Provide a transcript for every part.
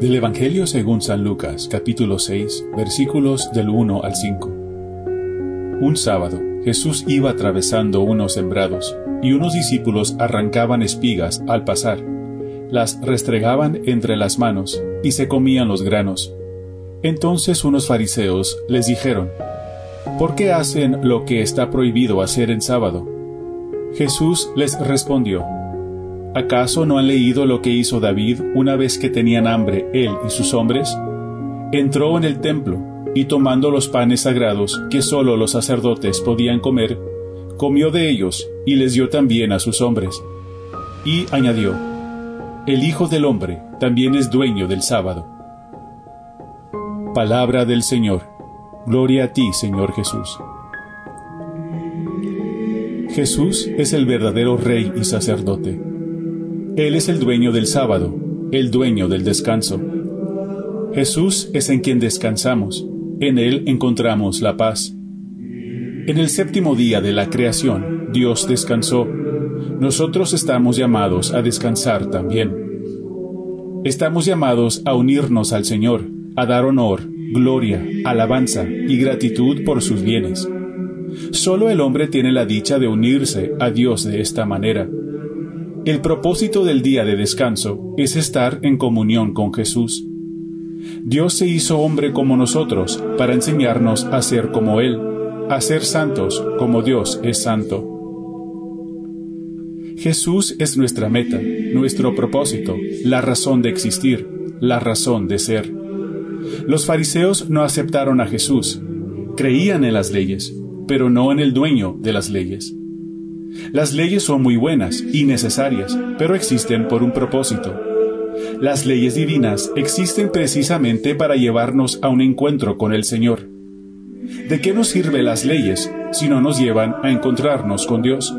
Del Evangelio según San Lucas, capítulo 6, versículos del 1 al 5. Un sábado, Jesús iba atravesando unos sembrados, y unos discípulos arrancaban espigas al pasar, las restregaban entre las manos, y se comían los granos. Entonces unos fariseos les dijeron, ¿Por qué hacen lo que está prohibido hacer en sábado? Jesús les respondió, ¿Acaso no han leído lo que hizo David una vez que tenían hambre él y sus hombres? Entró en el templo y tomando los panes sagrados que sólo los sacerdotes podían comer, comió de ellos y les dio también a sus hombres. Y añadió, El Hijo del Hombre también es dueño del sábado. Palabra del Señor. Gloria a ti, Señor Jesús. Jesús es el verdadero Rey y sacerdote. Él es el dueño del sábado, el dueño del descanso. Jesús es en quien descansamos, en Él encontramos la paz. En el séptimo día de la creación, Dios descansó. Nosotros estamos llamados a descansar también. Estamos llamados a unirnos al Señor, a dar honor, gloria, alabanza y gratitud por sus bienes. Solo el hombre tiene la dicha de unirse a Dios de esta manera. El propósito del día de descanso es estar en comunión con Jesús. Dios se hizo hombre como nosotros para enseñarnos a ser como Él, a ser santos como Dios es santo. Jesús es nuestra meta, nuestro propósito, la razón de existir, la razón de ser. Los fariseos no aceptaron a Jesús, creían en las leyes, pero no en el dueño de las leyes. Las leyes son muy buenas y necesarias, pero existen por un propósito. Las leyes divinas existen precisamente para llevarnos a un encuentro con el Señor. ¿De qué nos sirven las leyes si no nos llevan a encontrarnos con Dios?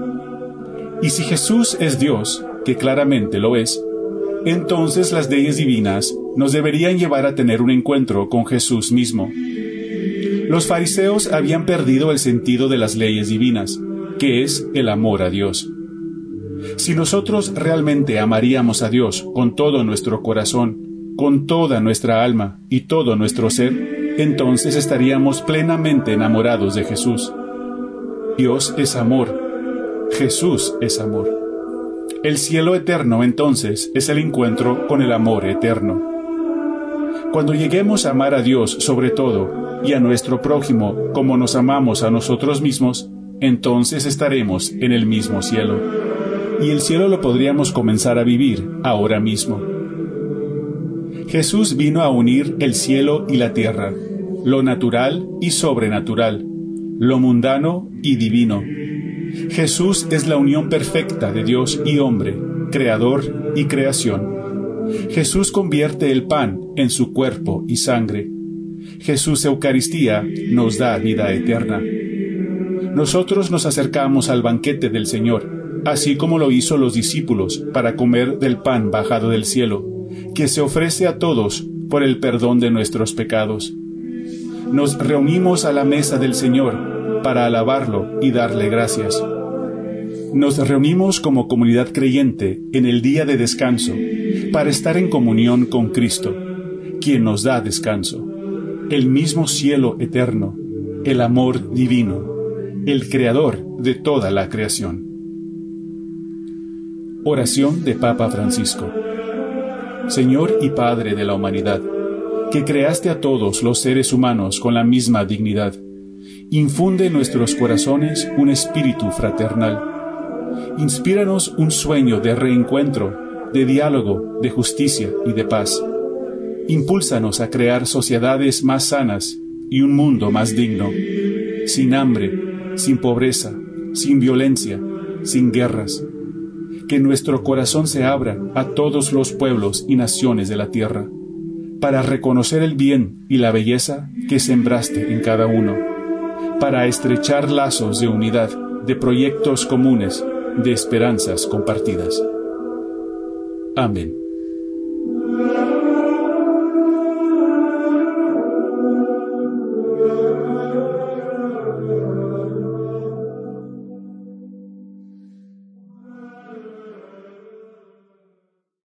Y si Jesús es Dios, que claramente lo es, entonces las leyes divinas nos deberían llevar a tener un encuentro con Jesús mismo. Los fariseos habían perdido el sentido de las leyes divinas que es el amor a Dios. Si nosotros realmente amaríamos a Dios con todo nuestro corazón, con toda nuestra alma y todo nuestro ser, entonces estaríamos plenamente enamorados de Jesús. Dios es amor. Jesús es amor. El cielo eterno entonces es el encuentro con el amor eterno. Cuando lleguemos a amar a Dios sobre todo y a nuestro prójimo como nos amamos a nosotros mismos, entonces estaremos en el mismo cielo. Y el cielo lo podríamos comenzar a vivir ahora mismo. Jesús vino a unir el cielo y la tierra, lo natural y sobrenatural, lo mundano y divino. Jesús es la unión perfecta de Dios y hombre, creador y creación. Jesús convierte el pan en su cuerpo y sangre. Jesús Eucaristía nos da vida eterna nosotros nos acercamos al banquete del Señor, así como lo hizo los discípulos para comer del pan bajado del cielo, que se ofrece a todos por el perdón de nuestros pecados. Nos reunimos a la mesa del Señor para alabarlo y darle gracias. Nos reunimos como comunidad creyente en el día de descanso para estar en comunión con Cristo, quien nos da descanso, el mismo cielo eterno, el amor divino el creador de toda la creación. Oración de Papa Francisco. Señor y Padre de la humanidad, que creaste a todos los seres humanos con la misma dignidad, infunde en nuestros corazones un espíritu fraternal. Inspíranos un sueño de reencuentro, de diálogo, de justicia y de paz. Impúlsanos a crear sociedades más sanas y un mundo más digno, sin hambre, sin pobreza, sin violencia, sin guerras. Que nuestro corazón se abra a todos los pueblos y naciones de la tierra, para reconocer el bien y la belleza que sembraste en cada uno, para estrechar lazos de unidad, de proyectos comunes, de esperanzas compartidas. Amén.